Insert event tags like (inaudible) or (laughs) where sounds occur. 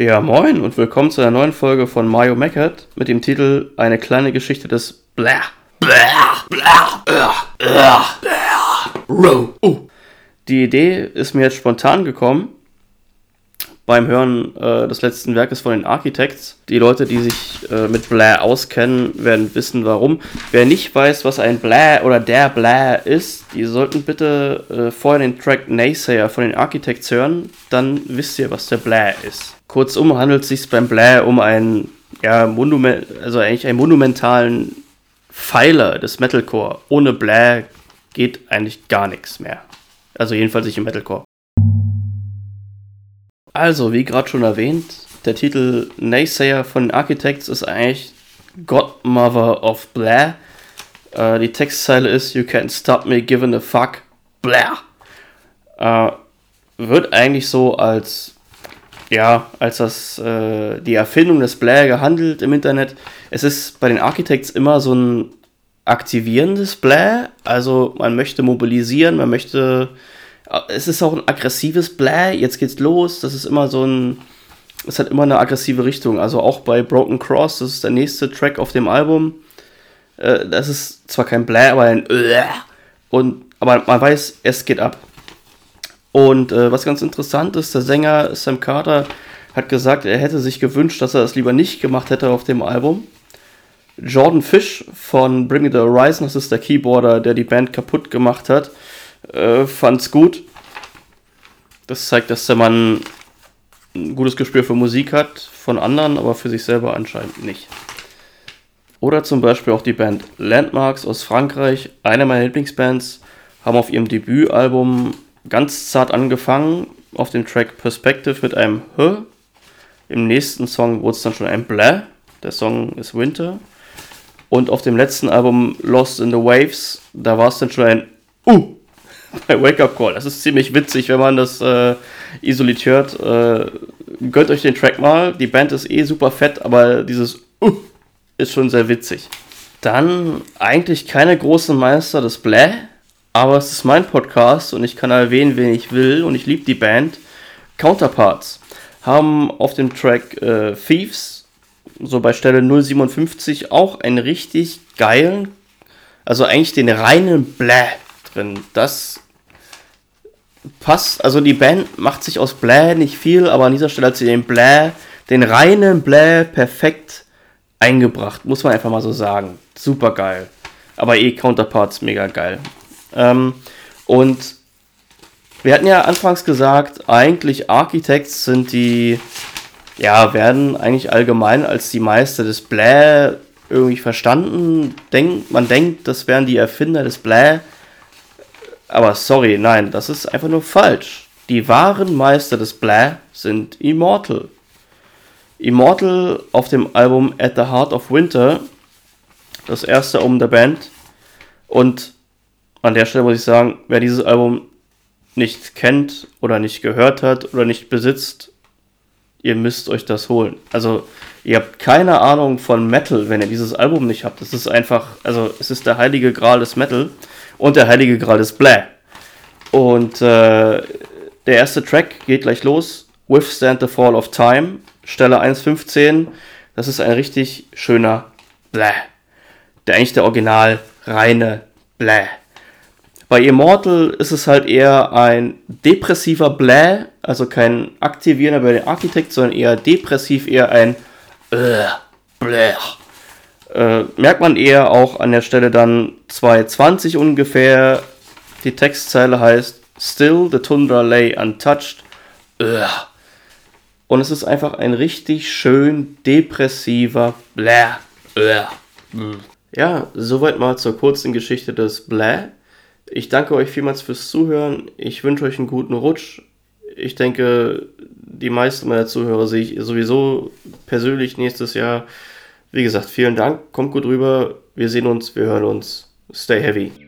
Ja, moin und willkommen zu einer neuen Folge von Mario Meckert mit dem Titel Eine kleine Geschichte des Blah. Blah, blah, blah, blah, blah, uh. Die Idee ist mir jetzt spontan gekommen beim Hören äh, des letzten Werkes von den Architects. Die Leute, die sich äh, mit Blah auskennen, werden wissen, warum. Wer nicht weiß, was ein Blah oder der Blah ist, die sollten bitte äh, vorher den Track Naysayer von den Architects hören, dann wisst ihr, was der Blah ist. Kurzum handelt es sich beim Blah um einen, ja, also eigentlich einen monumentalen Pfeiler des Metalcore. Ohne Blah geht eigentlich gar nichts mehr. Also jedenfalls nicht im Metalcore. Also, wie gerade schon erwähnt, der Titel Naysayer von Architects ist eigentlich Godmother of Blah. Äh, die Textzeile ist You can't stop me giving a fuck. Blah. Äh, wird eigentlich so als ja, als das äh, die Erfindung des Blah gehandelt im Internet. Es ist bei den Architects immer so ein aktivierendes Blah, also man möchte mobilisieren, man möchte es ist auch ein aggressives Bläh, jetzt geht's los. Das ist immer so ein. Es hat immer eine aggressive Richtung. Also auch bei Broken Cross, das ist der nächste Track auf dem Album. Äh, das ist zwar kein Bläh, aber ein und aber man weiß, es geht ab. Und äh, was ganz interessant ist, der Sänger Sam Carter hat gesagt, er hätte sich gewünscht, dass er das lieber nicht gemacht hätte auf dem Album. Jordan Fish von Bring Me the Horizon, das ist der Keyboarder, der die Band kaputt gemacht hat, äh, fand's gut. Das zeigt, dass der Mann ein gutes Gespür für Musik hat, von anderen, aber für sich selber anscheinend nicht. Oder zum Beispiel auch die Band Landmarks aus Frankreich, eine meiner Lieblingsbands, haben auf ihrem Debütalbum ganz zart angefangen, auf dem Track Perspective mit einem H. Im nächsten Song wurde es dann schon ein Bläh. Der Song ist Winter. Und auf dem letzten Album Lost in the Waves, da war es dann schon ein Uh (laughs) bei Wake Up Call. Das ist ziemlich witzig, wenn man das äh, isoliert hört. Äh, gönnt euch den Track mal. Die Band ist eh super fett, aber dieses uh ist schon sehr witzig. Dann eigentlich keine großen Meister des Bläh, aber es ist mein Podcast und ich kann erwähnen, wen ich will und ich liebe die Band. Counterparts haben auf dem Track äh, Thieves, so bei Stelle 057, auch einen richtig geilen, also eigentlich den reinen Bläh drin. Das passt, also die Band macht sich aus Bläh nicht viel, aber an dieser Stelle hat sie den Bläh, den reinen Bläh perfekt eingebracht, muss man einfach mal so sagen. Super geil. Aber eh Counterparts mega geil. Ähm, und wir hatten ja anfangs gesagt, eigentlich Architects sind die, ja, werden eigentlich allgemein als die Meister des Bläh irgendwie verstanden. Denk, man denkt, das wären die Erfinder des Bläh. Aber sorry, nein, das ist einfach nur falsch. Die wahren Meister des Blah sind Immortal. Immortal auf dem Album At the Heart of Winter, das erste Album der Band. Und an der Stelle muss ich sagen, wer dieses Album nicht kennt oder nicht gehört hat oder nicht besitzt, ihr müsst euch das holen. Also ihr habt keine Ahnung von Metal, wenn ihr dieses Album nicht habt. Es ist einfach, also es ist der heilige Gral des Metal und der Heilige Gral ist Bläh. Und äh, der erste Track geht gleich los. Withstand the Fall of Time, Stelle 1.15. Das ist ein richtig schöner Bläh. Der eigentlich der original reine Bläh. Bei Immortal ist es halt eher ein depressiver Bläh, also kein aktivierender bei den Architekt, sondern eher depressiv, eher ein. Äh, merkt man eher auch an der Stelle dann 2.20 ungefähr. Die Textzeile heißt Still the Tundra lay untouched. Und es ist einfach ein richtig schön depressiver Bläh. Ja, soweit mal zur kurzen Geschichte des Bläh. Ich danke euch vielmals fürs Zuhören. Ich wünsche euch einen guten Rutsch. Ich denke, die meisten meiner Zuhörer sehe ich sowieso persönlich nächstes Jahr. Wie gesagt, vielen Dank, kommt gut rüber, wir sehen uns, wir hören uns. Stay heavy.